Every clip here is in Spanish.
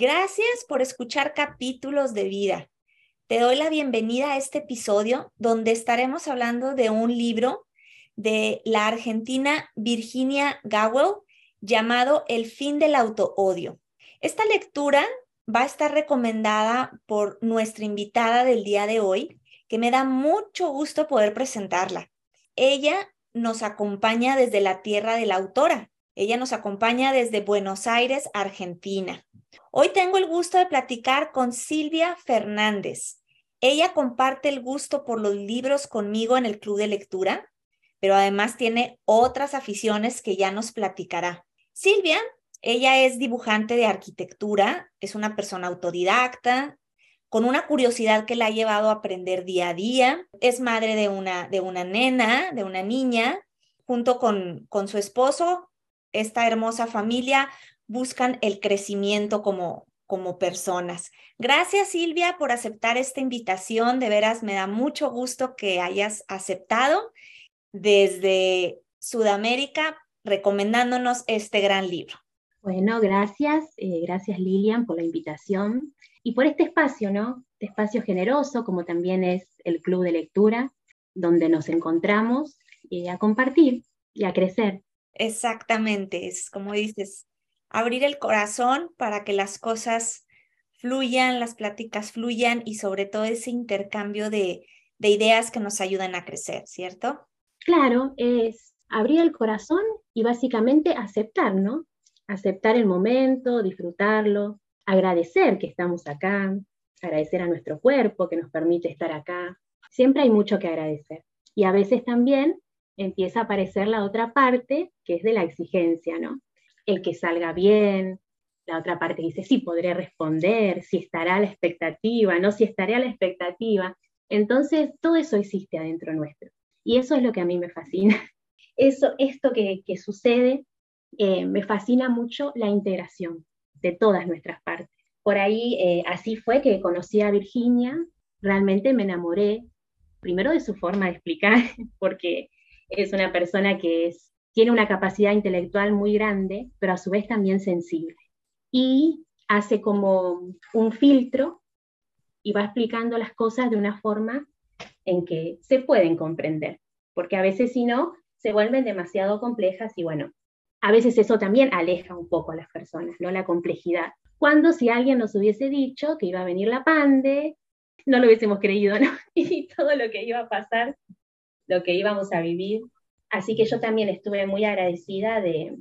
Gracias por escuchar capítulos de vida. Te doy la bienvenida a este episodio donde estaremos hablando de un libro de la argentina Virginia Gowell llamado El fin del autoodio. Esta lectura va a estar recomendada por nuestra invitada del día de hoy, que me da mucho gusto poder presentarla. Ella nos acompaña desde la tierra de la autora. Ella nos acompaña desde Buenos Aires, Argentina. Hoy tengo el gusto de platicar con Silvia Fernández. Ella comparte el gusto por los libros conmigo en el club de lectura, pero además tiene otras aficiones que ya nos platicará. Silvia, ella es dibujante de arquitectura, es una persona autodidacta, con una curiosidad que la ha llevado a aprender día a día. Es madre de una, de una nena, de una niña, junto con, con su esposo. Esta hermosa familia buscan el crecimiento como, como personas. Gracias Silvia por aceptar esta invitación. De veras, me da mucho gusto que hayas aceptado desde Sudamérica recomendándonos este gran libro. Bueno, gracias, eh, gracias Lilian por la invitación y por este espacio, ¿no? Este espacio generoso, como también es el Club de Lectura, donde nos encontramos a compartir y a crecer. Exactamente, es como dices, abrir el corazón para que las cosas fluyan, las pláticas fluyan y sobre todo ese intercambio de, de ideas que nos ayudan a crecer, ¿cierto? Claro, es abrir el corazón y básicamente aceptar, ¿no? Aceptar el momento, disfrutarlo, agradecer que estamos acá, agradecer a nuestro cuerpo que nos permite estar acá. Siempre hay mucho que agradecer. Y a veces también empieza a aparecer la otra parte, que es de la exigencia, ¿no? el que salga bien, la otra parte dice, sí, podré responder, si estará a la expectativa, no si estaré a la expectativa. Entonces, todo eso existe adentro nuestro. Y eso es lo que a mí me fascina. Eso, esto que, sucede, eh, me fascina mucho la integración de todas nuestras partes. Por ahí, eh, así fue que conocí a Virginia, realmente me enamoré, primero de su forma de explicar, porque es una persona que es tiene una capacidad intelectual muy grande, pero a su vez también sensible. Y hace como un filtro y va explicando las cosas de una forma en que se pueden comprender, porque a veces si no, se vuelven demasiado complejas y bueno, a veces eso también aleja un poco a las personas, ¿no? La complejidad. Cuando si alguien nos hubiese dicho que iba a venir la pande, no lo hubiésemos creído, ¿no? Y todo lo que iba a pasar, lo que íbamos a vivir, Así que yo también estuve muy agradecida de,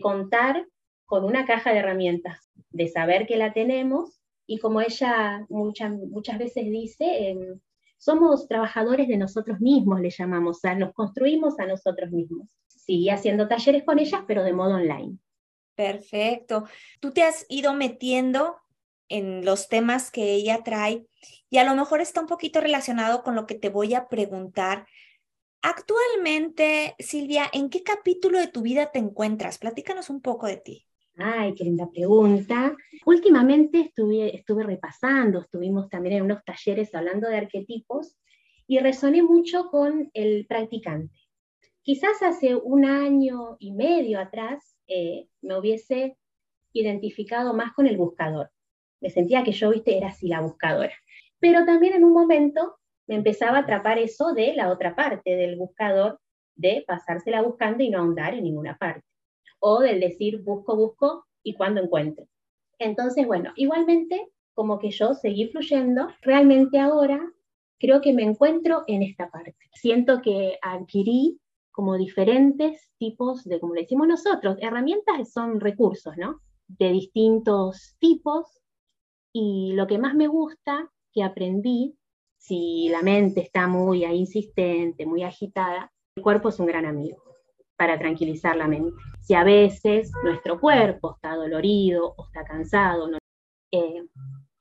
contar con una caja de herramientas, de saber que la tenemos y como ella muchas, muchas veces dice, em, somos trabajadores de nosotros mismos, le llamamos, o sea, nos construimos a nosotros mismos. Sigue haciendo talleres con ellas, pero de modo online. Perfecto. Tú te has ido metiendo en los temas que ella trae y a lo mejor está un poquito relacionado con lo que te voy a preguntar, Actualmente, Silvia, ¿en qué capítulo de tu vida te encuentras? Platícanos un poco de ti. Ay, qué linda pregunta. Últimamente estuve, estuve repasando, estuvimos también en unos talleres hablando de arquetipos y resoné mucho con el practicante. Quizás hace un año y medio atrás eh, me hubiese identificado más con el buscador. Me sentía que yo, viste, era así la buscadora. Pero también en un momento me empezaba a atrapar eso de la otra parte, del buscador, de pasársela buscando y no ahondar en ninguna parte. O del decir busco, busco y cuando encuentro. Entonces, bueno, igualmente, como que yo seguí fluyendo, realmente ahora creo que me encuentro en esta parte. Siento que adquirí como diferentes tipos de, como le decimos nosotros, herramientas son recursos, ¿no? De distintos tipos. Y lo que más me gusta que aprendí si la mente está muy insistente, muy agitada, el cuerpo es un gran amigo para tranquilizar la mente. Si a veces nuestro cuerpo está dolorido o está cansado, eh,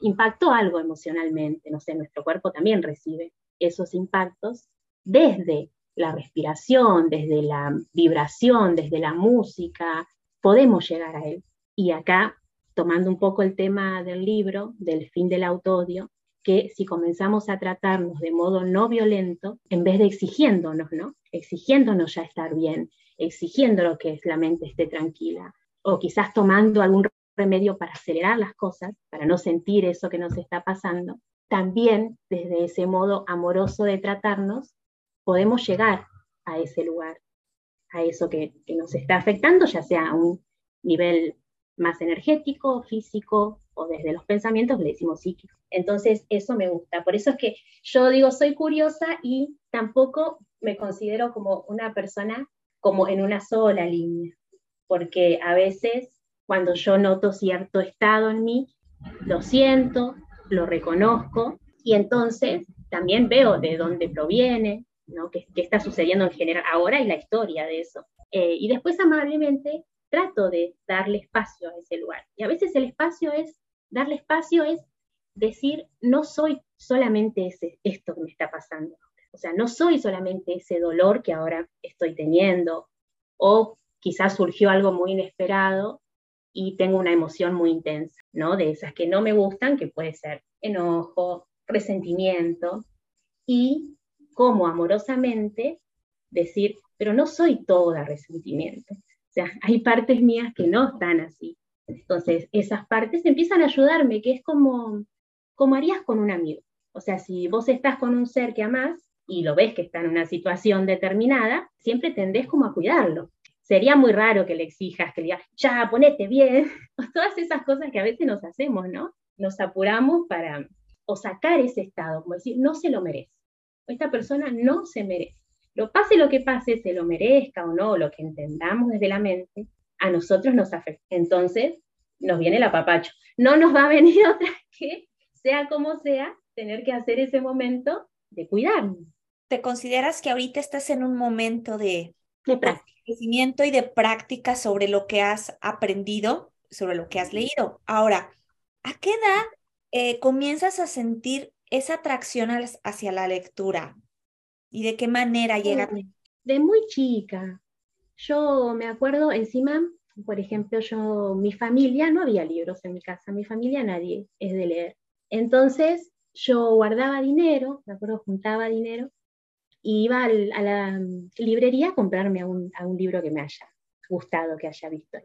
impactó algo emocionalmente, no sé, nuestro cuerpo también recibe esos impactos desde la respiración, desde la vibración, desde la música, podemos llegar a él. Y acá, tomando un poco el tema del libro, del fin del autodio, que si comenzamos a tratarnos de modo no violento, en vez de exigiéndonos, ¿no? Exigiéndonos ya estar bien, exigiendo que la mente esté tranquila, o quizás tomando algún remedio para acelerar las cosas, para no sentir eso que nos está pasando, también desde ese modo amoroso de tratarnos, podemos llegar a ese lugar, a eso que, nos está afectando, ya sea a un nivel más energético, físico o desde los pensamientos, le decimos psíquico. Entonces, eso me gusta. Por eso es que yo digo, soy curiosa y tampoco me considero como una persona como en una sola línea, porque a veces cuando yo noto cierto estado en mí, lo siento, lo reconozco y entonces también veo de dónde proviene, ¿no? qué, está sucediendo en general ahora y la historia de eso. Eh, y después amablemente trato de darle espacio a ese lugar. Y a veces el espacio es, darle espacio es decir, no soy solamente ese, esto que me está pasando. O sea, no soy solamente ese dolor que ahora estoy teniendo, o quizás surgió algo muy inesperado y tengo una emoción muy intensa, ¿no? De esas que no me gustan, que puede ser enojo, resentimiento, y como amorosamente decir, pero no soy toda resentimiento. O sea, hay partes mías que no están así. Entonces, esas partes empiezan a ayudarme, que es como, como harías con un amigo. O sea, si vos estás con un ser que amás y lo ves que está en una situación determinada, siempre tendés como a cuidarlo sería muy raro que le exijas, que le digas, ya, ponete bien, todas esas cosas que a veces nos hacemos, ¿no? Nos apuramos para o sacar ese estado, como decir, no se lo merece. Esta persona no se merece. Lo pase lo que pase, se lo merezca o no, lo que entendamos desde la mente, a nosotros nos afecta. Entonces, nos viene el apapacho. No nos va a venir otra que, sea como sea, tener que hacer ese momento de cuidarnos. ¿Te consideras que ahorita estás en un momento de, de conocimiento y de práctica sobre lo que has aprendido, sobre lo que has leído. Ahora, ¿a qué edad eh, comienzas a sentir esa atracción hacia la lectura? ¿Y de qué manera llega? De muy chica. Yo me acuerdo, encima, por ejemplo, yo, mi familia, no había libros en mi casa, mi familia nadie es de leer. Entonces, yo guardaba dinero, me acuerdo, juntaba dinero y iba a la librería a comprarme a un, libro que me haya gustado, que haya visto.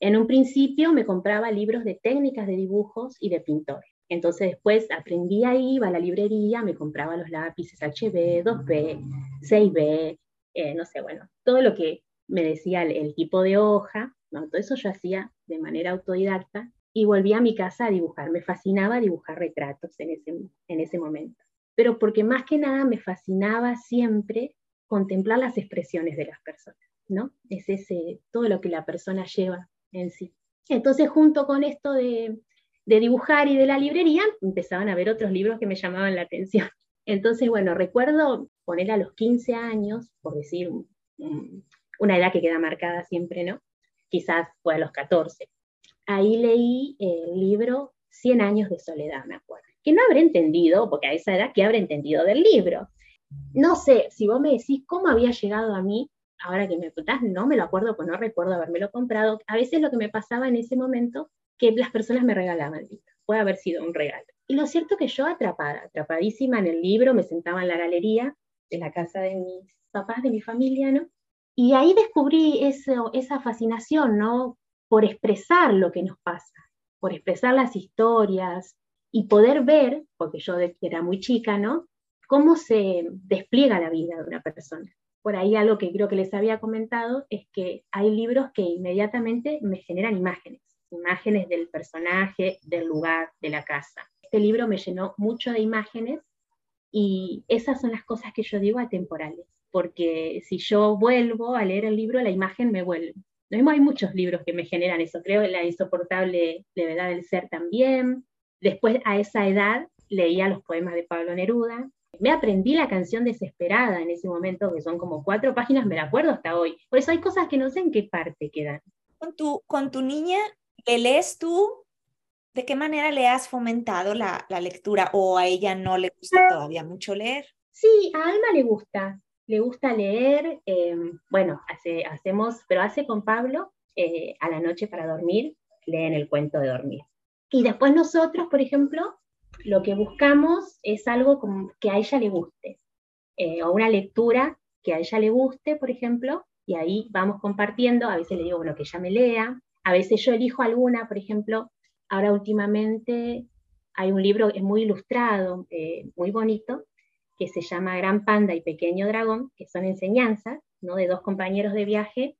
En un principio me compraba libros de técnicas de dibujos y de pintores. Entonces después aprendí ahí, iba a la librería, me compraba los lápices HB, 2B, 6B, eh, no sé, bueno, todo lo que me decía el, tipo de hoja, todo eso yo hacía de manera autodidacta y volví a mi casa a dibujar. Me fascinaba dibujar retratos en ese, en ese momento pero porque más que nada me fascinaba siempre contemplar las expresiones de las personas, ¿no? Es ese, todo lo que la persona lleva en sí. Entonces, junto con esto de, dibujar y de la librería, empezaban a ver otros libros que me llamaban la atención. Entonces, bueno, recuerdo poner a los 15 años, por decir una edad que queda marcada siempre, ¿no? Quizás fue a los 14. Ahí leí el libro 100 años de soledad, me acuerdo que no habré entendido, porque a esa edad, ¿qué habré entendido del libro? No sé, si vos me decís cómo había llegado a mí, ahora que me preguntás, no me lo acuerdo, pues no recuerdo habérmelo comprado. A veces lo que me pasaba en ese momento, que las personas me regalaban puede haber sido un regalo. Y lo cierto que yo atrapada, atrapadísima en el libro, me sentaba en la galería de la casa de mis papás, de mi familia, ¿no? Y ahí descubrí esa fascinación, ¿no? Por expresar lo que nos pasa, por expresar las historias, y poder ver, porque yo era muy chica, ¿no? Cómo se despliega la vida de una persona. Por ahí algo que creo que les había comentado es que hay libros que inmediatamente me generan imágenes, imágenes del personaje, del lugar, de la casa. Este libro me llenó mucho de imágenes y esas son las cosas que yo digo atemporales, porque si yo vuelvo a leer el libro, la imagen me vuelve. No hay muchos libros que me generan eso, creo La insoportable levedad del ser también, Después, a esa edad, leía los poemas de Pablo Neruda. Me aprendí la canción Desesperada en ese momento, que son como cuatro páginas, me la acuerdo hasta hoy. Por eso hay cosas que no sé en qué parte quedan. Con tu, con tu niña, ¿le lees tú ¿De qué manera le has fomentado la, lectura o a ella no le gusta todavía mucho leer? Sí, a Alma le gusta, le gusta leer. Eh, bueno, hace, hacemos, pero hace con Pablo eh, a la noche para dormir, leen el cuento de dormir. Y después nosotros, por ejemplo, lo que buscamos es algo como que a ella le guste, eh, o una lectura que a ella le guste, por ejemplo, y ahí vamos compartiendo, a veces le digo, bueno, que ella me lea, a veces yo elijo alguna, por ejemplo, ahora últimamente hay un libro es muy ilustrado, eh, muy bonito, que se llama Gran Panda y Pequeño Dragón, que son enseñanzas, ¿no? De dos compañeros de viaje,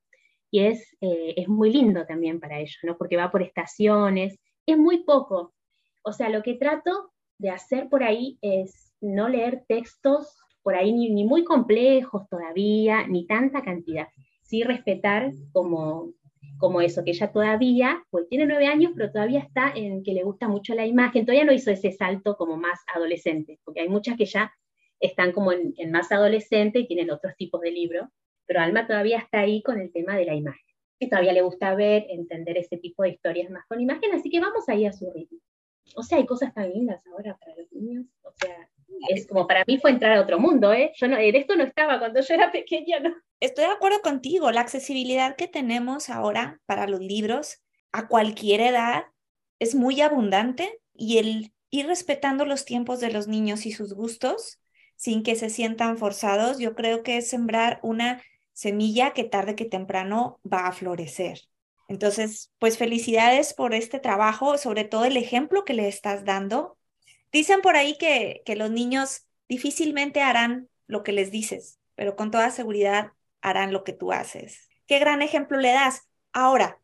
y es, eh, es muy lindo también para ellos, ¿no? Porque va por estaciones, es muy poco. O sea, lo que trato de hacer por ahí es no leer textos por ahí ni, muy complejos todavía, ni tanta cantidad. Sí respetar como, como eso, que ella todavía, pues tiene nueve años, pero todavía está en que le gusta mucho la imagen, todavía no hizo ese salto como más adolescente, porque hay muchas que ya están como en, más adolescente y tienen otros tipos de libros, pero Alma todavía está ahí con el tema de la imagen. Y todavía le gusta ver, entender ese tipo de historias más con imagen, así que vamos ahí a su ritmo. O sea, hay cosas tan lindas ahora para los niños. O sea, es como para mí fue entrar a otro mundo, ¿eh? Yo no, en esto no estaba cuando yo era pequeña, ¿no? Estoy de acuerdo contigo, la accesibilidad que tenemos ahora para los libros a cualquier edad es muy abundante y el ir respetando los tiempos de los niños y sus gustos sin que se sientan forzados, yo creo que es sembrar una semilla que tarde que temprano va a florecer. Entonces, pues felicidades por este trabajo, sobre todo el ejemplo que le estás dando Dicen por ahí que, los niños difícilmente harán lo que les dices, pero con toda seguridad harán lo que tú haces. Qué gran ejemplo le das. Ahora,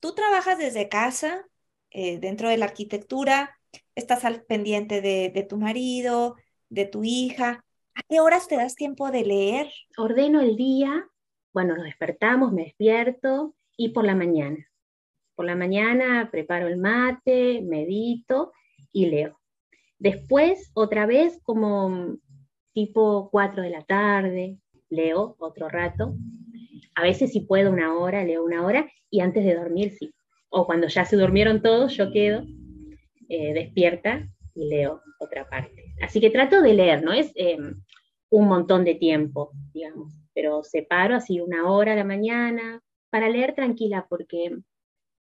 tú trabajas desde casa, eh, dentro de la arquitectura, estás al pendiente de, de, tu marido, de tu hija. ¿A qué horas te das tiempo de leer? Ordeno el día, bueno, nos despertamos, me despierto y por la mañana. Por la mañana preparo el mate, medito y leo. Después, otra vez, como tipo 4 de la tarde, leo otro rato. A veces si puedo una hora, leo una hora, y antes de dormir sí. O cuando ya se durmieron todos, yo quedo eh, despierta y leo otra parte. Así que trato de leer, no es em, un montón de tiempo, digamos, pero separo así una hora a la mañana para leer tranquila, porque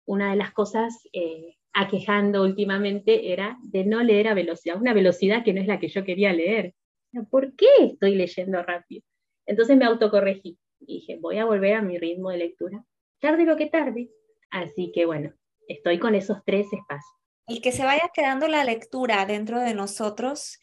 una de las cosas eh, aquejando últimamente era de no leer a velocidad, una velocidad que no es la que yo quería leer. ¿Por qué estoy leyendo rápido? Entonces me autocorregí. Dije, voy a volver a mi ritmo de lectura, tarde lo que tarde. Así que bueno, estoy con esos tres espacios. El que se vaya quedando la lectura dentro de nosotros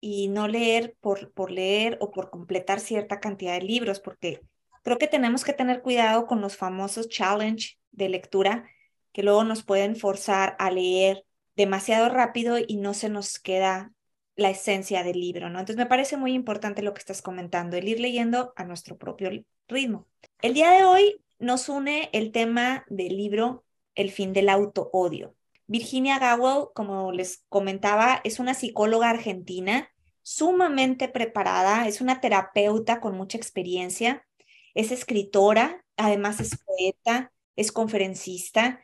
y no leer por, por leer o por completar cierta cantidad de libros, porque creo que tenemos que tener cuidado con los famosos challenge de lectura que luego nos pueden forzar a leer demasiado rápido y no se nos queda la esencia del libro, ¿no? Entonces me parece muy importante lo que estás comentando, el ir leyendo a nuestro propio ritmo. El día de hoy nos une el tema del libro El fin del auto-odio. Virginia Gowell, como les comentaba, es una psicóloga argentina sumamente preparada, es una terapeuta con mucha experiencia, es escritora, además es poeta, es conferencista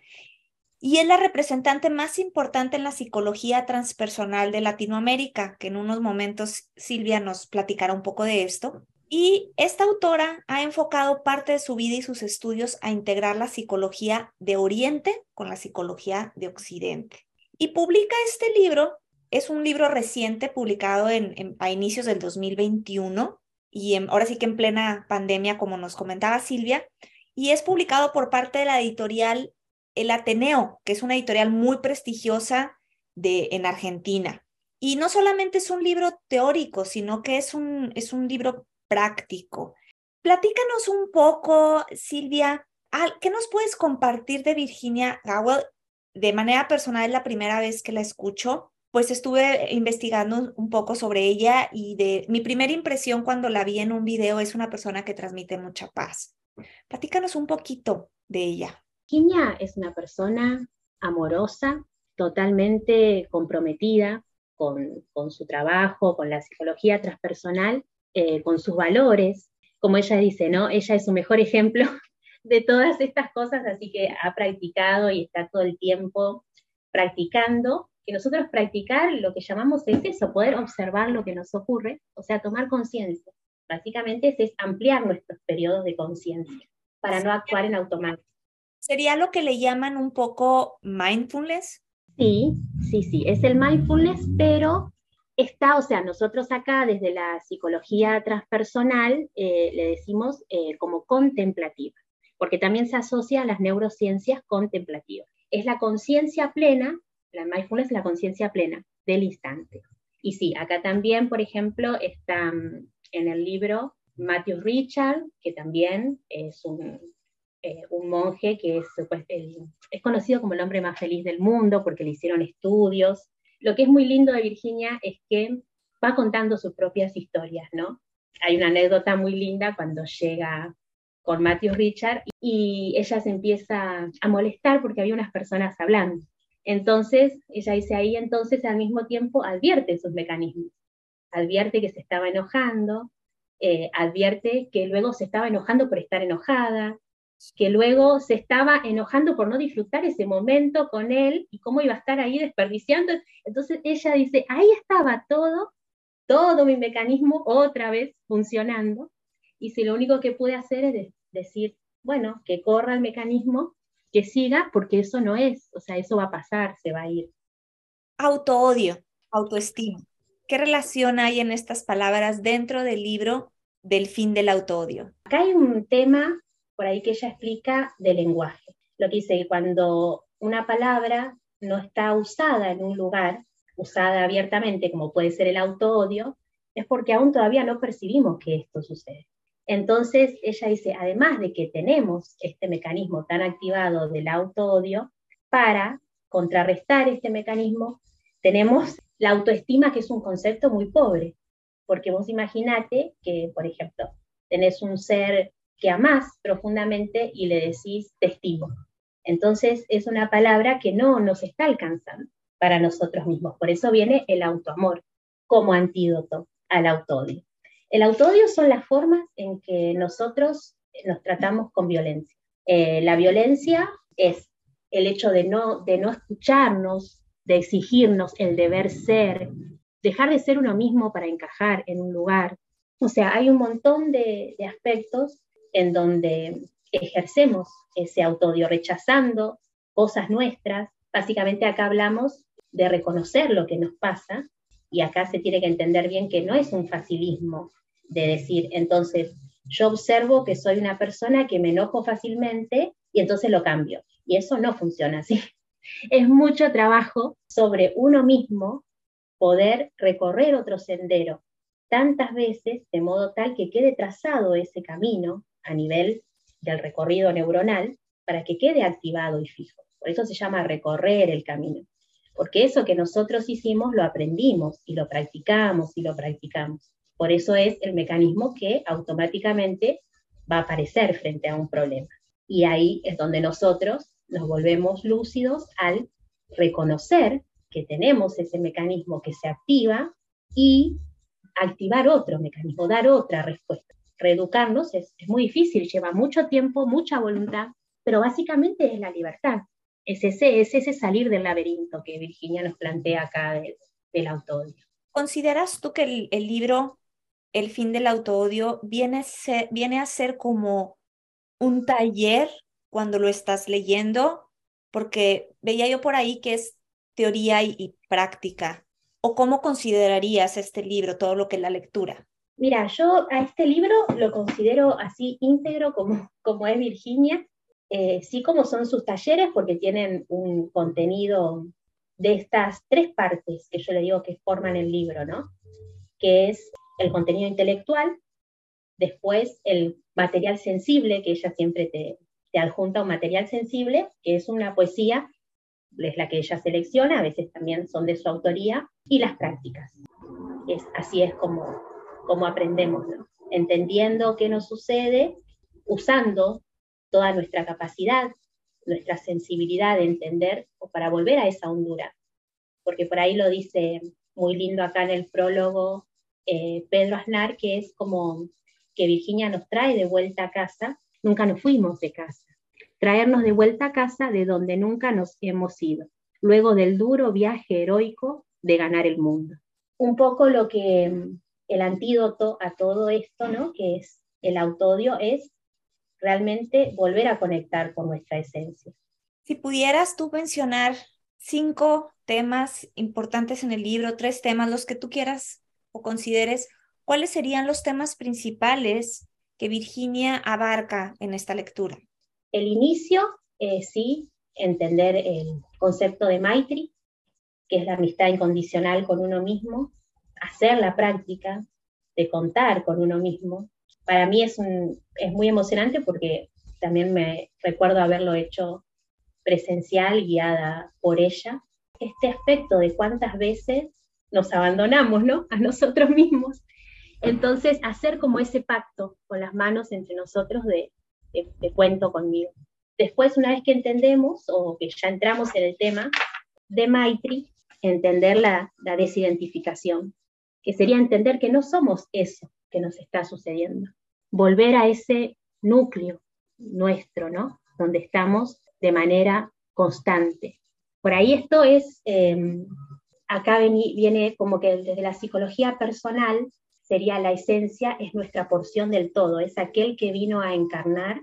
y es la representante más importante en la psicología transpersonal de Latinoamérica, que en unos momentos Silvia nos platicará un poco de esto. Y esta autora ha enfocado parte de su vida y sus estudios a integrar la psicología de Oriente con la psicología de Occidente. Y publica este libro, es un libro reciente publicado en, a inicios del 2021 y ahora sí que en plena pandemia, como nos comentaba Silvia, y es publicado por parte de la editorial El Ateneo, que es una editorial muy prestigiosa de, en Argentina. Y no solamente es un libro teórico, sino que es un, es un libro práctico. Platícanos un poco, Silvia, ¿qué nos puedes compartir de Virginia Gowell? De manera personal, es la primera vez que la escucho, pues estuve investigando un poco sobre ella y de mi primera impresión cuando la vi en un video es una persona que transmite mucha paz. Platícanos un poquito de ella. Virginia es una persona amorosa, totalmente comprometida con, su trabajo, con la psicología transpersonal, eh, con sus valores. Como ella dice, ¿no? Ella es su mejor ejemplo de todas estas cosas, así que ha practicado y está todo el tiempo practicando, que nosotros practicar lo que llamamos es eso, poder observar lo que nos ocurre, o sea, tomar conciencia. Básicamente es, ampliar nuestros periodos de conciencia para no actuar en automático. ¿Sería lo que le llaman un poco mindfulness? Sí, sí, sí, es el mindfulness, pero está, o sea, nosotros acá desde la psicología transpersonal eh, le decimos eh, como contemplativa, porque también se asocia a las neurociencias contemplativas. Es la conciencia plena, la mindfulness es la conciencia plena del instante. Y sí, acá también, por ejemplo, está mm, en el libro Matthew Richard, que también es un, eh, monje que es, pues, es conocido como el hombre más feliz del mundo porque le hicieron estudios lo que es muy lindo de Virginia es que va contando sus propias historias, ¿no? Hay una anécdota muy linda cuando llega con Matthew Richard y ella se empieza a molestar porque había unas personas hablando. Entonces, ella dice ahí, entonces al mismo tiempo advierte sus mecanismos, advierte que se estaba enojando, eh, advierte que luego se estaba enojando por estar enojada, que luego se estaba enojando por no disfrutar ese momento con él y cómo iba a estar ahí desperdiciando. Entonces ella dice, ahí estaba todo, todo mi mecanismo otra vez funcionando. Y si lo único que pude hacer es decir, bueno, que corra el mecanismo, que siga, porque eso no es, o sea, eso va a pasar, se va a ir. Autoodio, autoestima. ¿Qué relación hay en estas palabras dentro del libro del fin del autoodio? Acá hay un tema por ahí que ella explica de lenguaje. Lo que dice que cuando una palabra no está usada en un lugar, usada abiertamente, como puede ser el auto-odio, es porque aún todavía no percibimos que esto sucede. Entonces, ella dice, además de que tenemos este mecanismo tan activado del auto-odio, para contrarrestar este mecanismo, tenemos la autoestima, que es un concepto muy pobre, porque vos imaginate que, por ejemplo, tenés un ser que amás profundamente y le decís te estimo. Entonces es una palabra que no nos está alcanzando para nosotros mismos. Por eso viene el autoamor como antídoto al autodio. El autodio son las formas en que nosotros nos tratamos con violencia. Eh, la violencia es el hecho de no, de no escucharnos, de exigirnos el deber ser, dejar de ser uno mismo para encajar en un lugar. O sea, hay un montón de, aspectos en donde ejercemos ese autodio, rechazando cosas nuestras. Básicamente acá hablamos de reconocer lo que nos pasa y acá se tiene que entender bien que no es un facilismo de decir, entonces, yo observo que soy una persona que me enojo fácilmente y entonces lo cambio. Y eso no funciona así. Es mucho trabajo sobre uno mismo poder recorrer otro sendero tantas veces de modo tal que quede trazado ese camino a nivel del recorrido neuronal para que quede activado y fijo. Por eso se llama recorrer el camino, porque eso que nosotros hicimos lo aprendimos y lo practicamos y lo practicamos. Por eso es el mecanismo que automáticamente va a aparecer frente a un problema. Y ahí es donde nosotros nos volvemos lúcidos al reconocer que tenemos ese mecanismo que se activa y activar otro mecanismo, dar otra respuesta reeducarnos es, muy difícil, lleva mucho tiempo, mucha voluntad, pero básicamente es la libertad. Es ese, es ese salir del laberinto que Virginia nos plantea acá del, del autoodio. ¿Consideras tú que el, libro El fin del autoodio viene, viene a ser como un taller cuando lo estás leyendo? Porque veía yo por ahí que es teoría y práctica. ¿O cómo considerarías este libro, todo lo que es la lectura? Mira, yo a este libro lo considero así íntegro como, como es Virginia, eh, sí como son sus talleres, porque tienen un contenido de estas tres partes que yo le digo que forman el libro, ¿no? Que es el contenido intelectual, después el material sensible, que ella siempre te, te adjunta un material sensible, que es una poesía, es la que ella selecciona, a veces también son de su autoría, y las prácticas. Así es como, cómo aprendemos, entendiendo qué nos sucede, usando toda nuestra capacidad, nuestra sensibilidad de entender o para volver a esa hondura. Porque por ahí lo dice muy lindo acá en el prólogo eh, Pedro Aznar, que es como que Virginia nos trae de vuelta a casa, nunca nos fuimos de casa, traernos de vuelta a casa de donde nunca nos hemos ido. luego del duro viaje heroico de ganar el mundo. Un poco lo que mm, el antídoto a todo esto, ¿no? que es el autodio, es realmente volver a conectar con nuestra esencia. Si pudieras tú mencionar cinco temas importantes en el libro, tres temas, los que tú quieras o consideres, ¿cuáles serían los temas principales que Virginia abarca en esta lectura? El inicio, eh, sí, entender el concepto de Maitri, que es la amistad incondicional con uno mismo, hacer la práctica de contar con uno mismo. Para mí es, es muy emocionante porque también me recuerdo haberlo hecho presencial, guiada por ella. Este aspecto de cuántas veces nos abandonamos, ¿no? A nosotros mismos. Entonces, hacer como ese pacto con las manos entre nosotros de, de, cuento conmigo. Después, una vez que entendemos o que ya entramos en el tema de Maitri, entender la, desidentificación, que sería entender que no somos eso que nos está sucediendo. Volver a ese núcleo nuestro, ¿no? Donde estamos de manera constante. Por ahí esto es, em, acá viene como que desde la psicología personal sería la esencia, es nuestra porción del todo, es aquel que vino a encarnar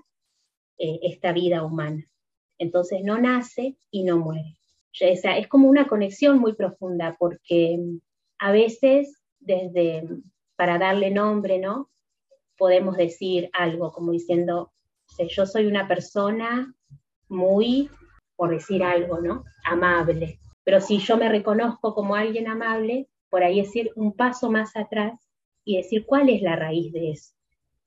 eh, esta vida humana. Entonces no nace y no muere. O sea, es como una conexión muy profunda porque em, a veces desde, para darle nombre, ¿no? Podemos decir algo como diciendo, yo soy una persona muy, por decir algo, ¿no? Amable. Pero si yo me reconozco como alguien amable, por ahí es ir un paso más atrás y decir cuál es la raíz de eso.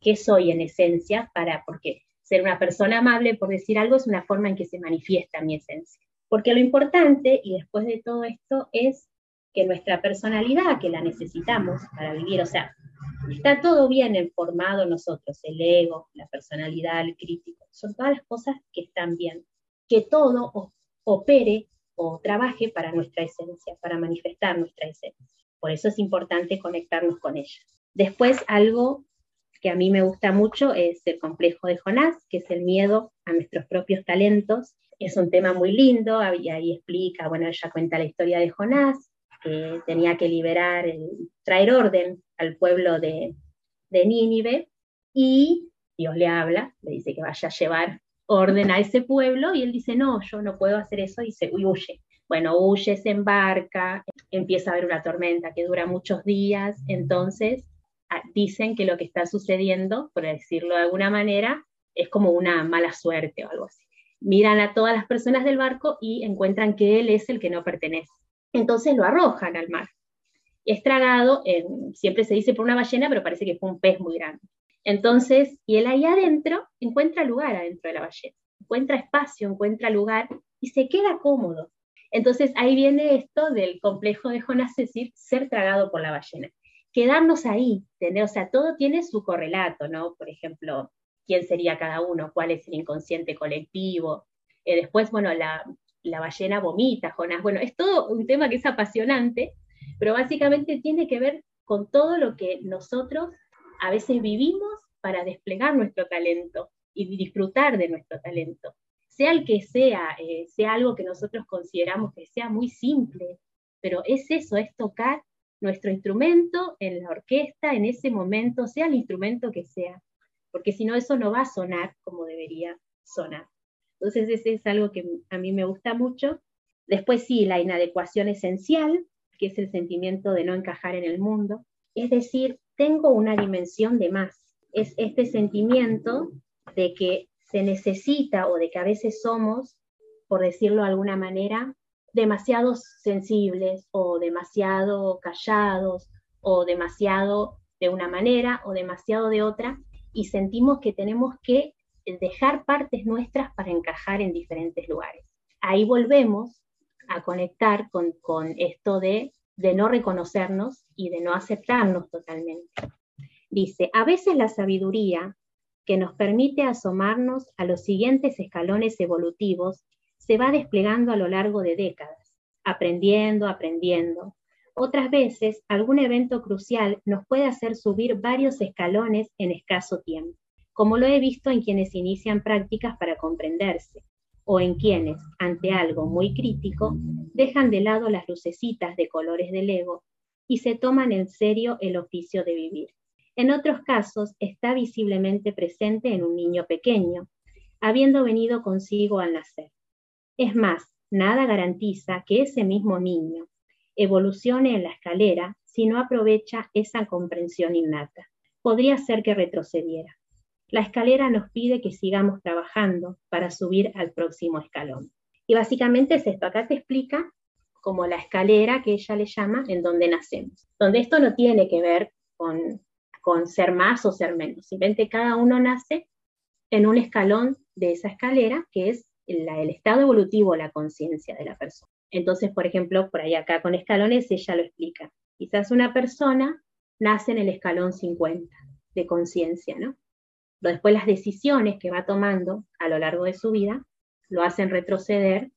¿Qué soy en esencia? Para, porque ser una persona amable, por decir algo, es una forma en que se manifiesta mi esencia. Porque lo importante, y después de todo esto, es que nuestra personalidad, que la necesitamos para vivir, o sea, está todo bien formado nosotros, el ego, la personalidad, el crítico, son todas las cosas que están bien, que todo opere o trabaje para nuestra esencia, para manifestar nuestra esencia. Por eso es importante conectarnos con ella. Después, algo que a mí me gusta mucho es el complejo de Jonás, que es el miedo a nuestros propios talentos. Es un tema muy lindo, y ahí explica, bueno, ella cuenta la historia de Jonás, que tenía que liberar, traer orden al pueblo de, de Nínive, y Dios le habla, le dice que vaya a llevar orden a ese pueblo, y él dice, no, yo no puedo hacer eso, y se huye. Bueno, huye, se embarca, empieza a haber una tormenta que dura muchos días, entonces ah, dicen que lo que está sucediendo, por decirlo de alguna manera, es como una mala suerte o algo así. Miran a todas las personas del barco y encuentran que él es el que no pertenece entonces lo arrojan al mar. Es tragado, siempre se dice por una ballena, pero parece que fue un pez muy grande. Entonces, y él ahí adentro encuentra lugar adentro de la ballena, encuentra espacio, encuentra lugar y se queda cómodo. Entonces ahí viene esto del complejo de Jonás, es decir, ser tragado por la ballena. Quedarnos ahí, tener, o sea, todo tiene su correlato, ¿no? Por ejemplo, quién sería cada uno, cuál es el inconsciente colectivo. Eh, después, bueno, la, la ballena vomita, Jonás. Bueno, es todo un tema que es apasionante, pero básicamente tiene que ver con todo lo que nosotros a veces vivimos para desplegar nuestro talento y disfrutar de nuestro talento. Sea el que sea, eh, sea algo que nosotros consideramos que sea muy simple, pero es eso, es tocar nuestro instrumento en la orquesta en ese momento, sea el instrumento que sea, porque si no eso no va a sonar como debería sonar. Entonces, ese es algo que a mí me gusta mucho. Después sí, la inadecuación esencial, que es el sentimiento de no encajar en el mundo. Es decir, tengo una dimensión de más. Es este sentimiento de que se necesita o de que a veces somos, por decirlo de alguna manera, demasiado sensibles o demasiado callados o demasiado de una manera o demasiado de otra y sentimos que tenemos que dejar partes nuestras para encajar en diferentes lugares. Ahí volvemos a conectar con, esto de, de no reconocernos y de no aceptarnos totalmente. Dice, a veces la sabiduría que nos permite asomarnos a los siguientes escalones evolutivos se va desplegando a lo largo de décadas, aprendiendo, aprendiendo. Otras veces, algún evento crucial nos puede hacer subir varios escalones en escaso tiempo como lo he visto en quienes inician prácticas para comprenderse. o en quienes, ante algo muy crítico, dejan de lado las lucecitas de colores del ego y se toman en serio el oficio de vivir. En otros casos está visiblemente presente en un niño pequeño, habiendo venido consigo al nacer. Es más, nada garantiza que ese mismo niño evolucione en la escalera si no aprovecha esa comprensión innata. Podría ser que retrocediera. La escalera nos pide que sigamos trabajando para subir al próximo escalón. Y básicamente es esto, acá te explica como la escalera que ella le llama en donde nacemos, donde esto no tiene que ver con, con ser más o ser menos, simplemente cada uno nace en un escalón de esa escalera que es el estado evolutivo, la conciencia de la persona. Entonces, por ejemplo, por ahí acá con escalones ella lo explica. Quizás una persona nace en el escalón 50 de conciencia, ¿no? Después las decisiones que va tomando a lo largo de su vida lo hacen retroceder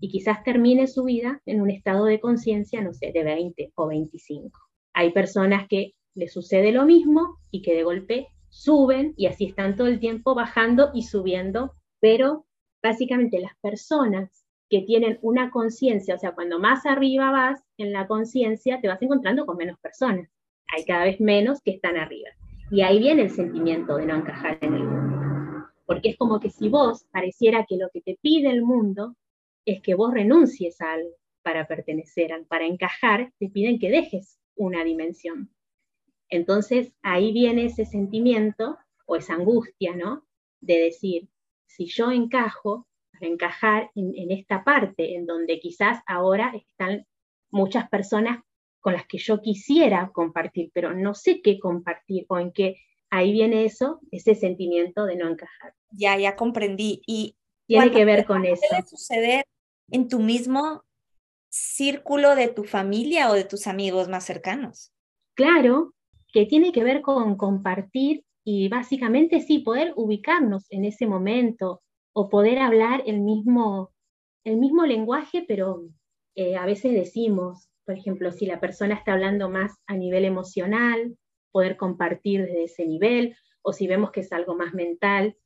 y quizás termine su vida en un estado de conciencia, no sé, de 20 o 25. Hay personas que le sucede lo mismo y que de golpe suben y así están todo el tiempo bajando y subiendo, pero básicamente las personas que tienen una conciencia, o sea, cuando más arriba vas en la conciencia, te vas encontrando con menos personas. Hay cada vez menos que están arriba. Y ahí viene el sentimiento de no encajar en el mundo. Porque es como que si vos pareciera que lo que te pide el mundo es que vos renuncies a algo para pertenecer, para encajar, te piden que dejes una dimensión. Entonces ahí viene ese sentimiento o esa angustia, ¿no? De decir, si yo encajo, para encajar en, esta parte en donde quizás ahora están muchas personas con las que yo quisiera compartir, pero no sé qué compartir o en qué, ahí viene eso, ese sentimiento de no encajar. Ya, ya comprendí. Y tiene que ver con eso. ¿Puede suceder en tu mismo círculo de tu familia o de tus amigos más cercanos? Claro, que tiene que ver con compartir y básicamente sí, poder ubicarnos en ese momento o poder hablar el mismo, el mismo lenguaje, pero eh, a veces decimos, por ejemplo, si la persona está hablando más a nivel emocional, poder compartir desde ese nivel, o si vemos que es algo más mental,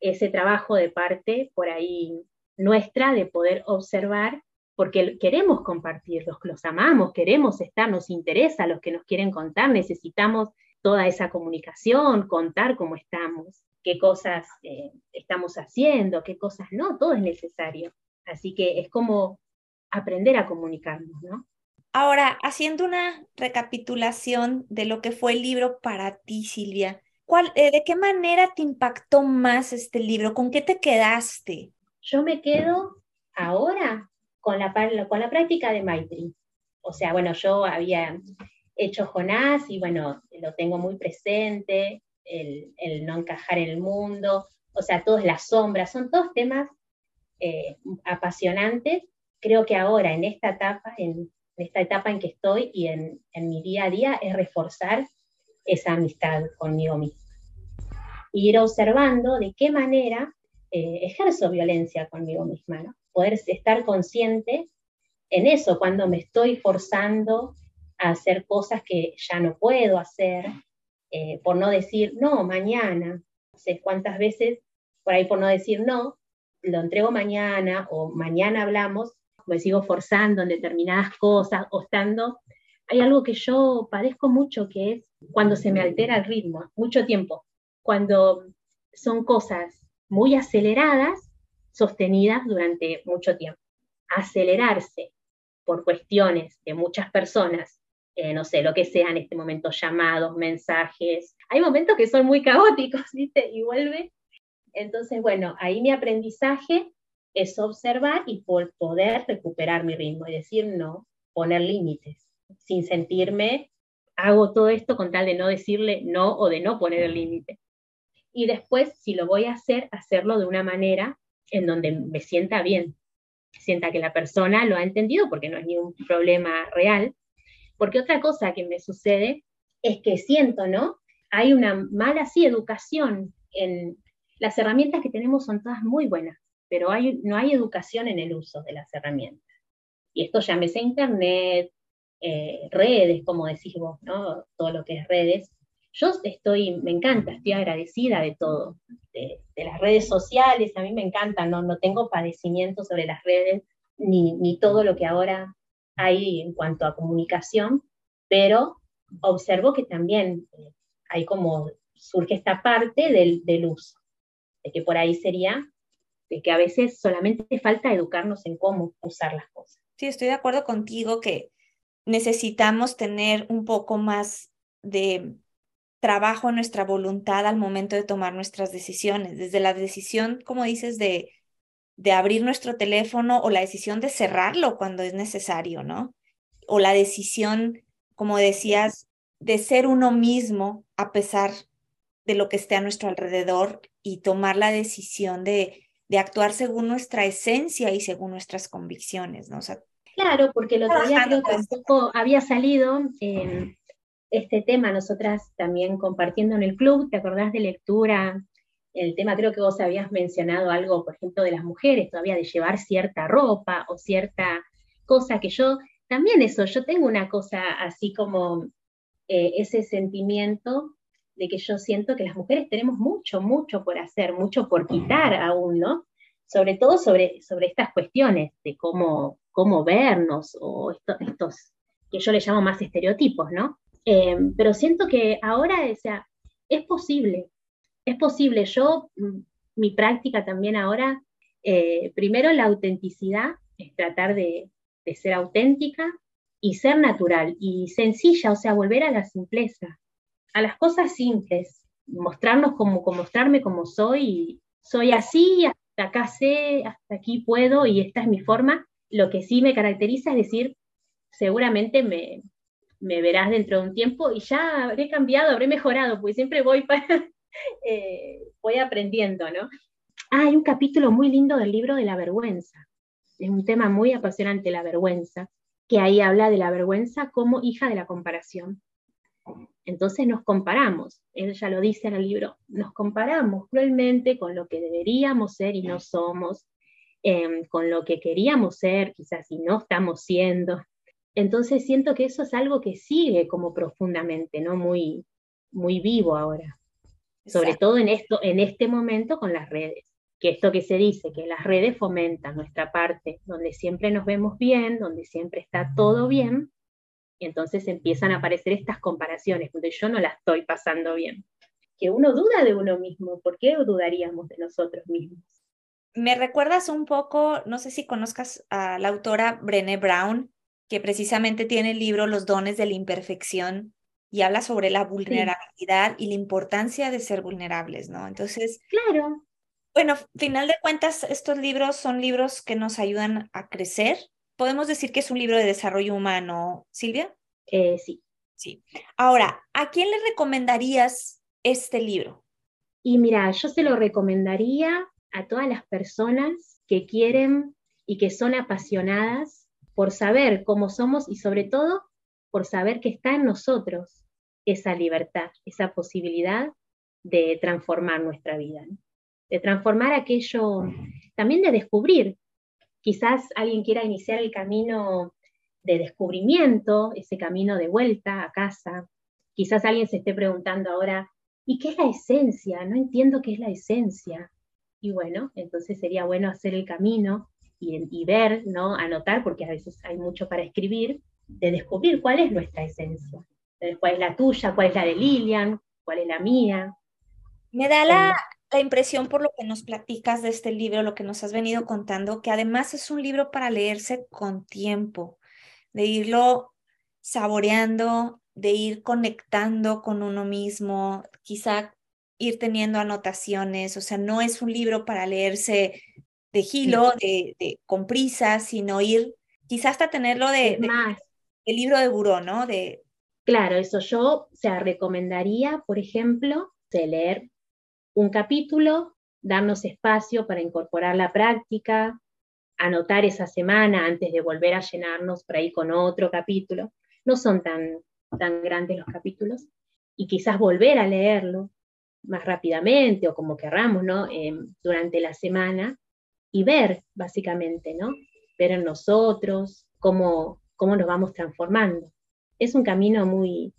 ese trabajo de parte por ahí nuestra de poder observar, porque queremos compartir, los que los amamos, queremos estar, nos interesa los que nos quieren contar, necesitamos toda esa comunicación, contar cómo estamos, qué cosas eh, estamos haciendo, qué cosas no, todo es necesario. Así que es como aprender a comunicarnos, ¿no? Ahora, haciendo una recapitulación de lo que fue el libro para ti, Silvia, ¿cuál, eh, ¿de qué manera te impactó más este libro? ¿Con qué te quedaste? Yo me quedo ahora con la, con la práctica de Maitri. O sea, bueno, yo había hecho Jonás y bueno, lo tengo muy presente, el, no encajar en el mundo, o sea, todas las sombras, son todos temas eh, apasionantes. Creo que ahora en esta etapa, en, esta etapa en que estoy y en, mi día a día, es reforzar esa amistad conmigo misma. Y ir observando de qué manera eh, ejerzo violencia conmigo misma, ¿no? Poder estar consciente en eso, cuando me estoy forzando hacer cosas que ya no puedo hacer, eh, por no decir, no, mañana. No sé cuántas veces, por ahí por no decir no, lo entrego mañana o mañana hablamos, me sigo forzando en determinadas cosas o estando. Hay algo que yo padezco mucho que es cuando se me altera el ritmo, mucho tiempo, cuando son cosas muy aceleradas, sostenidas durante mucho tiempo. Acelerarse por cuestiones de muchas personas eh, no sé, lo que sea en este momento, llamados, mensajes. Hay momentos que son muy caóticos, ¿viste? Y vuelve. Entonces, bueno, ahí mi aprendizaje es observar y poder recuperar mi ritmo y decir no, poner límites, sin sentirme, hago todo esto con tal de no decirle no o de no poner el límite. Y después, si lo voy a hacer, hacerlo de una manera en donde me sienta bien, sienta que la persona lo ha entendido porque no es ningún problema real porque otra cosa que me sucede es que siento, ¿no? Hay una mala así educación en las herramientas que tenemos son todas muy buenas, pero hay, no hay educación en el uso de las herramientas. Y esto llámese internet, eh, redes, como decís vos, ¿no? Todo lo que es redes. Yo estoy, me encanta, estoy agradecida de todo, de, las redes sociales, a mí me encanta, no, no tengo padecimiento sobre las redes, ni, ni todo lo que ahora hay en cuanto a comunicación, pero observo que también eh, hay como, surge esta parte del, del uso, de que por ahí sería de que a veces solamente falta educarnos en cómo usar las cosas. Sí, estoy de acuerdo contigo que necesitamos tener un poco más de trabajo en nuestra voluntad al momento de tomar nuestras decisiones, desde la decisión, como dices, de, de abrir nuestro teléfono o la decisión de cerrarlo cuando es necesario, ¿no? O la decisión, como decías, de ser uno mismo a pesar de lo que esté a nuestro alrededor y tomar la decisión de, de actuar según nuestra esencia y según nuestras convicciones, ¿no? claro, porque el otro día creo que tampoco había salido eh, este tema, nosotras también compartiendo en el club, ¿te acordás de lectura? El tema, creo que vos habías mencionado algo, por ejemplo, de las mujeres, todavía de llevar cierta ropa o cierta cosa que yo, también eso, yo tengo una cosa así como eh, ese sentimiento de que yo siento que las mujeres tenemos mucho, mucho por hacer, mucho por quitar aún, ¿no? Sobre todo sobre, sobre estas cuestiones de cómo, cómo vernos o estos que yo le llamo más estereotipos, ¿no? Eh, pero siento que ahora, o sea, es posible, es posible. Yo, mm, mi práctica también ahora, eh, primero la autenticidad, es tratar de, ser auténtica y ser natural y sencilla, o sea, volver a la simpleza a las cosas simples, mostrarnos como mostrarme como soy, soy así, hasta acá sé, hasta aquí puedo y esta es mi forma. Lo que sí me caracteriza es decir, seguramente me, me verás dentro de un tiempo y ya habré cambiado, habré mejorado, porque siempre voy, para, eh, voy aprendiendo, ¿no? Ah, hay un capítulo muy lindo del libro de la vergüenza. Es un tema muy apasionante, la vergüenza, que ahí habla de la vergüenza como hija de la comparación. Entonces nos comparamos, él ya lo dice en el libro, nos comparamos cruelmente con lo que deberíamos ser y no somos, em, con lo que queríamos ser, quizás y no estamos siendo. Entonces siento que eso es algo que sigue como profundamente, ¿no? Muy, muy vivo ahora. Sobre todo en, esto, en este momento con las redes. Que esto que se dice, que las redes fomentan nuestra parte, donde siempre nos vemos bien, donde siempre está todo bien, y entonces empiezan a aparecer estas comparaciones, donde yo no la estoy pasando bien. Que uno duda de uno mismo, ¿por qué dudaríamos de nosotros mismos? Me recuerdas un poco, no sé si conozcas a la autora Brené Brown, que precisamente tiene el libro Los dones de la imperfección y habla sobre la vulnerabilidad y la importancia de ser vulnerables, ¿no? Entonces, claro. Bueno, final de cuentas, estos libros son libros que nos ayudan a crecer, podemos decir que es un libro de desarrollo humano, Silvia. Eh, sí. Sí. Ahora, ¿a quién le recomendarías este libro? Y mira, yo se lo recomendaría a todas las personas que quieren y que son apasionadas por saber cómo somos y sobre todo por saber que está en nosotros esa libertad, esa posibilidad de transformar nuestra vida, de transformar aquello, también de descubrir Quizás alguien quiera iniciar el camino de descubrimiento, ese camino de vuelta a casa. Quizás alguien se esté preguntando ahora, ¿y qué es la esencia? No entiendo qué es la esencia. Y bueno, entonces sería bueno hacer el camino y, ver, ¿no? Anotar, porque a veces hay mucho para escribir, de descubrir cuál es nuestra esencia. Cuál es la tuya, cuál es la de Lilian, cuál es la mía. Me da la, la impresión por lo que nos platicas de este libro, lo que nos has venido contando, que además es un libro para leerse con tiempo, de irlo saboreando, de ir conectando con uno mismo, quizá ir teniendo anotaciones, o sea, no es un libro para leerse de gilo, de, con prisa, sino ir, quizás hasta tenerlo de, más. el libro de buró, ¿no? De, claro, eso yo, o sea, recomendaría, por ejemplo, de leer un capítulo, darnos espacio para incorporar la práctica, anotar esa semana antes de volver a llenarnos por ahí con otro capítulo. No son tan, tan grandes los capítulos. Y quizás volver a leerlo más rápidamente o como querramos, ¿no? Em, durante la semana y ver, básicamente, ¿no? Ver en nosotros cómo, cómo nos vamos transformando. Es un camino muy,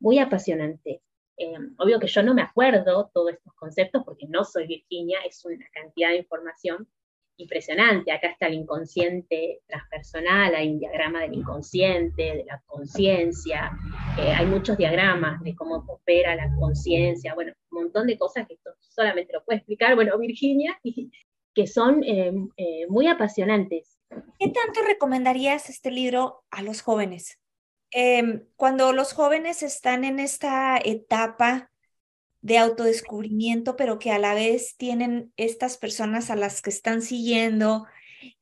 muy apasionante Eh, obvio que yo no me acuerdo todos estos conceptos porque no soy Virginia, es una cantidad de información impresionante. Acá está el inconsciente transpersonal, hay un diagrama del inconsciente, de la conciencia, eh, hay muchos diagramas de cómo opera la conciencia, bueno, un montón de cosas que solamente lo puede explicar, bueno, Virginia, que son eh, muy apasionantes. ¿Qué tanto recomendarías este libro a los jóvenes? Em, cuando los jóvenes están en esta etapa de autodescubrimiento, pero que a la vez tienen estas personas a las que están siguiendo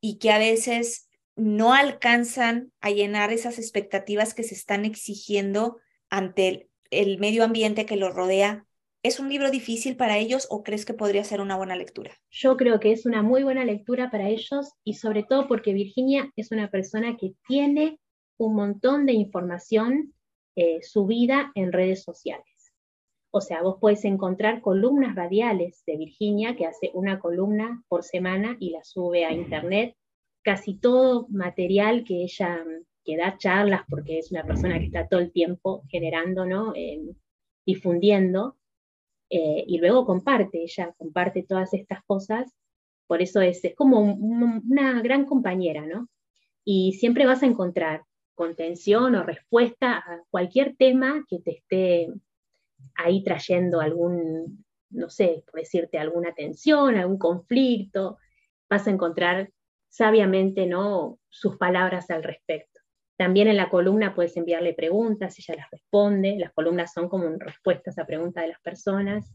y que a veces no alcanzan a llenar esas expectativas que se están exigiendo ante el medio ambiente que los rodea. ¿Es un libro difícil para ellos o crees que podría ser una buena lectura? Yo creo que es una muy buena lectura para ellos y sobre todo porque Virginia es una persona que tiene un montón de información eh, subida en redes sociales. O sea, vos puedes encontrar columnas radiales de Virginia, que hace una columna por semana y la sube a internet. Casi todo material que ella, que da charlas, porque es una persona que está todo el tiempo generando, ¿no? difundiendo, eh, y luego comparte, ella comparte todas estas cosas, por eso es, es como una gran compañera, ¿no? Y siempre vas a encontrar contención o respuesta a cualquier tema que te esté ahí trayendo algún, no sé, por decirte, alguna tensión, algún conflicto, vas a encontrar sabiamente ¿no? sus palabras al respecto. También en la columna puedes enviarle preguntas, ella las responde, las columnas son como respuestas a preguntas de las personas.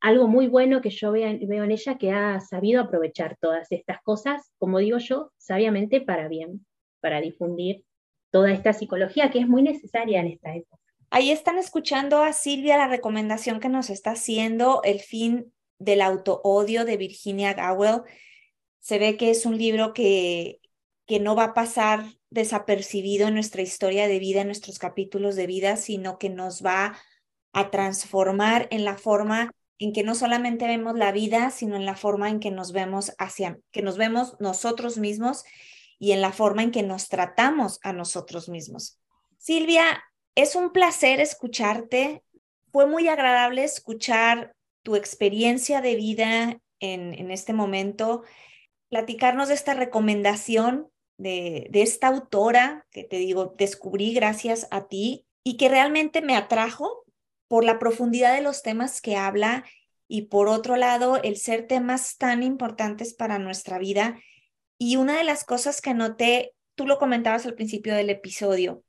Algo muy bueno que yo veo, en ella que ha sabido aprovechar todas estas cosas, como digo yo, sabiamente para bien, para difundir toda esta psicología que es muy necesaria en esta época. Ahí están escuchando a Silvia la recomendación que nos está haciendo, El fin del auto-odio de Virginia Gowell. Se ve que es un libro que, que no va a pasar desapercibido en nuestra historia de vida, en nuestros capítulos de vida, sino que nos va a transformar en la forma en que no solamente vemos la vida, sino en la forma en que nos vemos hacia, que nos vemos nosotros mismos y en la forma en que nos tratamos a nosotros mismos. Silvia, es un placer escucharte. Fue muy agradable escuchar tu experiencia de vida en, en este momento, platicarnos de esta recomendación de, de esta autora que te digo, descubrí gracias a ti y que realmente me atrajo por la profundidad de los temas que habla y por otro lado, el ser temas tan importantes para nuestra vida y una de las cosas que noté, tú lo comentabas al principio del episodio,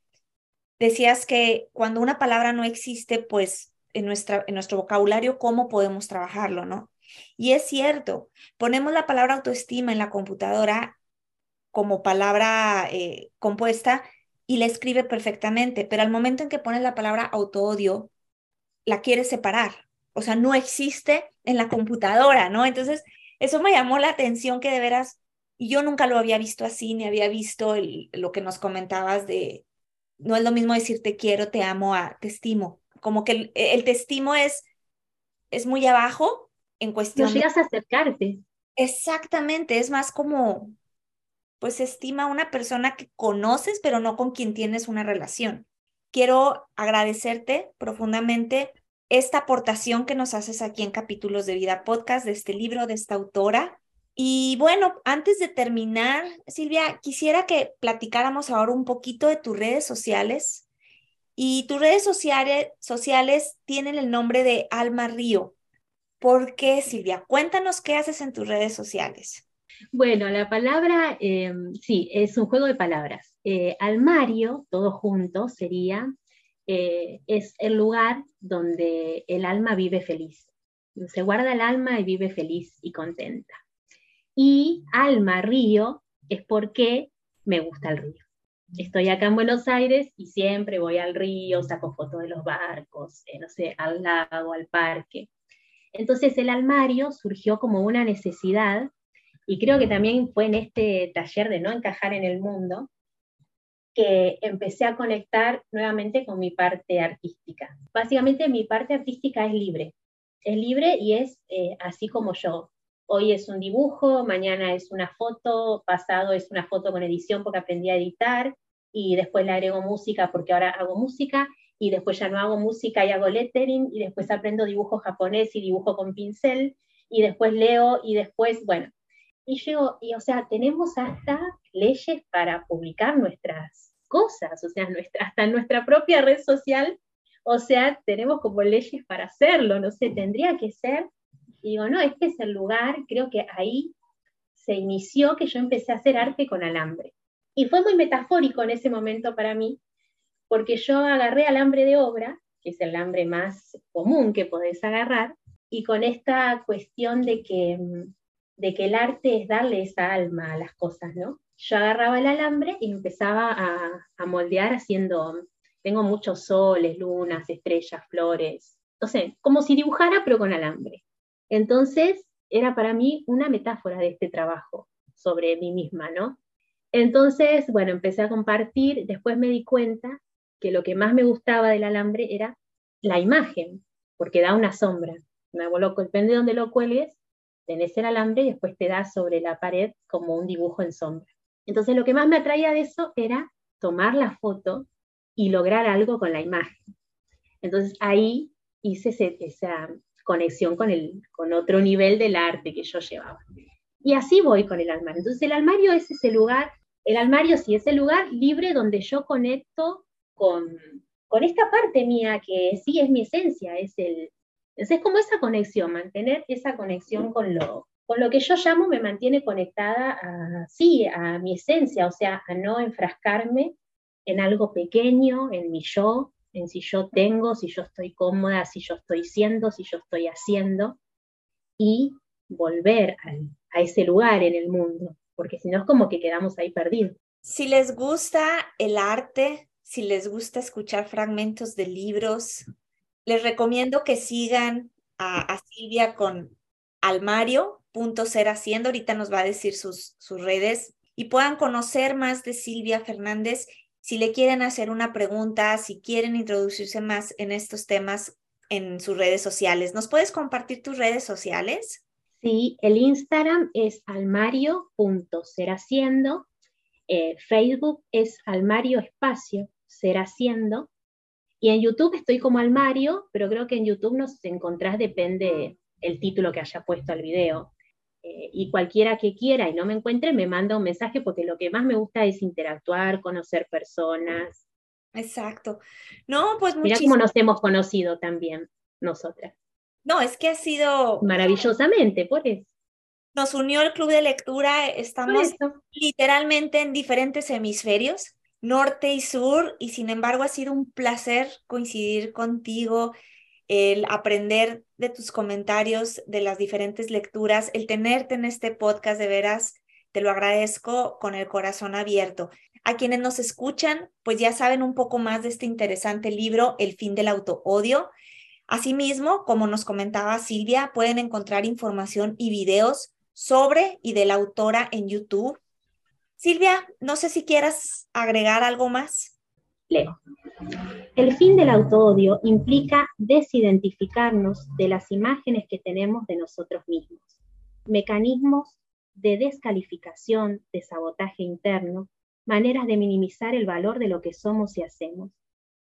decías que cuando una palabra no existe, pues en, nuestra, en nuestro vocabulario, ¿cómo podemos trabajarlo, no? Y es cierto, ponemos la palabra autoestima en la computadora como palabra eh, compuesta y la escribe perfectamente, pero al momento en que pones la palabra autoodio, la quieres separar. O sea, no existe en la computadora, ¿no? Entonces, eso me llamó la atención que de veras y yo nunca lo había visto así, ni había visto lo que nos comentabas de, no es lo mismo decir te quiero, te amo, a te estimo. Como que el, el te estimo es, es muy abajo en cuestión. No llegas a acercarte. Exactamente, es más como, pues estima una persona que conoces, pero no con quien tienes una relación. Quiero agradecerte profundamente esta aportación que nos haces aquí en Capítulos de Vida Podcast de este libro de esta autora. Y bueno, antes de terminar, Silvia, quisiera que platicáramos ahora un poquito de tus redes sociales. Y tus redes sociales, sociales tienen el nombre de Alma Río. ¿Por qué, Silvia? Cuéntanos qué haces en tus redes sociales. Bueno, la palabra, em, sí, es un juego de palabras. Eh, almario, todo junto, sería, eh, es el lugar donde el alma vive feliz. Se guarda el alma y vive feliz y contenta. Y Alma Río es porque me gusta el río. Estoy acá en Buenos Aires y siempre voy al río, saco fotos de los barcos, eh, no sé, al lago, al parque. Entonces el almario surgió como una necesidad y creo que también fue en este taller de no encajar en el mundo que empecé a conectar nuevamente con mi parte artística. Básicamente mi parte artística es libre, es libre y es eh, así como yo hoy es un dibujo, mañana es una foto, pasado es una foto con edición porque aprendí a editar y después le agrego música porque ahora hago música y después ya no hago música y hago lettering, y después aprendo dibujo japonés y dibujo con pincel, y después leo, y después, bueno. Y yo, y o sea, tenemos hasta leyes para publicar nuestras cosas, o sea, nuestra, hasta en nuestra propia red social, o sea, tenemos como leyes para hacerlo, no sé, tendría que ser, y digo, no, este es el lugar, creo que ahí se inició que yo empecé a hacer arte con alambre. Y fue muy metafórico en ese momento para mí, porque yo agarré alambre de obra, que es el alambre más común que podés agarrar, y con esta cuestión de que, de que el arte es darle esa alma a las cosas, ¿no? Yo agarraba el alambre y empezaba a, moldear haciendo, tengo muchos soles, lunas, estrellas, flores, no sé, como si dibujara pero con alambre. Entonces era para mí una metáfora de este trabajo sobre mí misma, ¿no? Entonces, bueno, empecé a compartir, después me di cuenta que lo que más me gustaba del alambre era la imagen, porque da una sombra. Me loco, depende de donde lo cuelgues, tenés el alambre y después te da sobre la pared como un dibujo en sombra. Entonces lo que más me atraía de eso era tomar la foto y lograr algo con la imagen. Entonces ahí hice esa conexión con, el, con otro nivel del arte que yo llevaba. Y así voy con el armario. Entonces el armario es ese lugar, el armario sí es el lugar libre donde yo conecto con, con esta parte mía que sí es mi esencia, es el, es como esa conexión, mantener esa conexión con lo, con lo que yo llamo me mantiene conectada a, sí, a mi esencia, o sea, a no enfrascarme en algo pequeño, en mi yo, en si yo tengo, si yo estoy cómoda, si yo estoy siendo, si yo estoy haciendo, y volver a, ese lugar en el mundo, porque si no es como que quedamos ahí perdidos. Si les gusta el arte, si les gusta escuchar fragmentos de libros, les recomiendo que sigan a, Silvia con almario.serhaciendo, ahorita nos va a decir sus, sus redes, y puedan conocer más de Silvia Fernández. Si le quieren hacer una pregunta, si quieren introducirse más en estos temas en sus redes sociales. ¿Nos puedes compartir tus redes sociales? Sí, el Instagram es almario.serhaciendo, eh, Facebook es almario espacio ser haciendo, y en YouTube estoy como almario, pero creo que en YouTube nos encontrás, depende el título que haya puesto al video. Eh, y cualquiera que quiera y no me encuentre, me manda un mensaje porque lo que más me gusta es interactuar, conocer personas. Exacto. No, pues Mira cómo nos hemos conocido también nosotras. No, es que ha sido maravillosamente, por eso. Nos unió el club de lectura, estamos literalmente en diferentes hemisferios, norte y sur, y sin embargo ha sido un placer coincidir contigo, el aprender de tus comentarios, de las diferentes lecturas, el tenerte en este podcast de veras, te lo agradezco con el corazón abierto. A quienes nos escuchan, pues ya saben un poco más de este interesante libro, El fin del autoodio. Asimismo, como nos comentaba Silvia, pueden encontrar información y videos sobre y de la autora en YouTube. Silvia, no sé si quieras agregar algo más. Leo. El fin del autoodio implica desidentificarnos de las imágenes que tenemos de nosotros mismos, mecanismos de descalificación, de sabotaje interno, maneras de minimizar el valor de lo que somos y hacemos.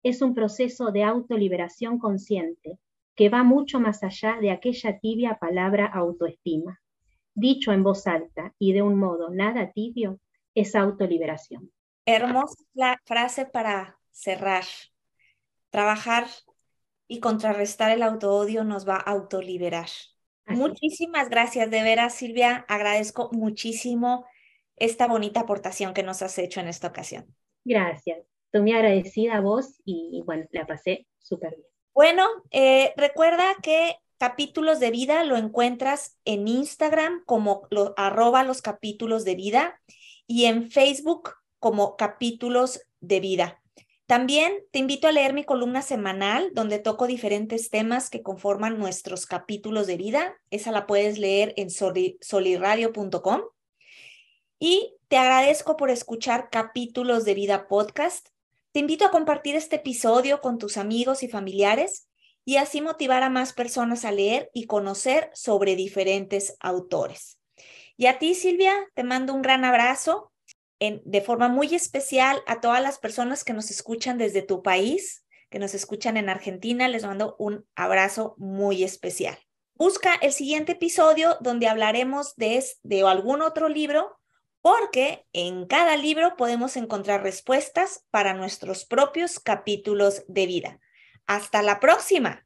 Es un proceso de autoliberación consciente que va mucho más allá de aquella tibia palabra autoestima. Dicho en voz alta y de un modo nada tibio, es autoliberación. Hermosa frase para cerrar. Trabajar y contrarrestar el autoodio nos va a autoliberar. Muchísimas gracias, de veras, Silvia. Agradezco muchísimo esta bonita aportación que nos has hecho en esta ocasión. Gracias. Estoy muy agradecida a vos y bueno, la pasé súper bien. Bueno, eh, recuerda que capítulos de vida lo encuentras en Instagram como lo, arroba los capítulos de vida y en Facebook como capítulos de vida. También te invito a leer mi columna semanal donde toco diferentes temas que conforman nuestros capítulos de vida. Esa la puedes leer en soliradio.com. Y te agradezco por escuchar capítulos de vida podcast. Te invito a compartir este episodio con tus amigos y familiares y así motivar a más personas a leer y conocer sobre diferentes autores. Y a ti, Silvia, te mando un gran abrazo de forma muy especial a todas las personas que nos escuchan desde tu país, que nos escuchan en Argentina, les mando un abrazo muy especial. Busca el siguiente episodio donde hablaremos de, de algún otro libro, porque en cada libro podemos encontrar respuestas para nuestros propios capítulos de vida. Hasta la próxima.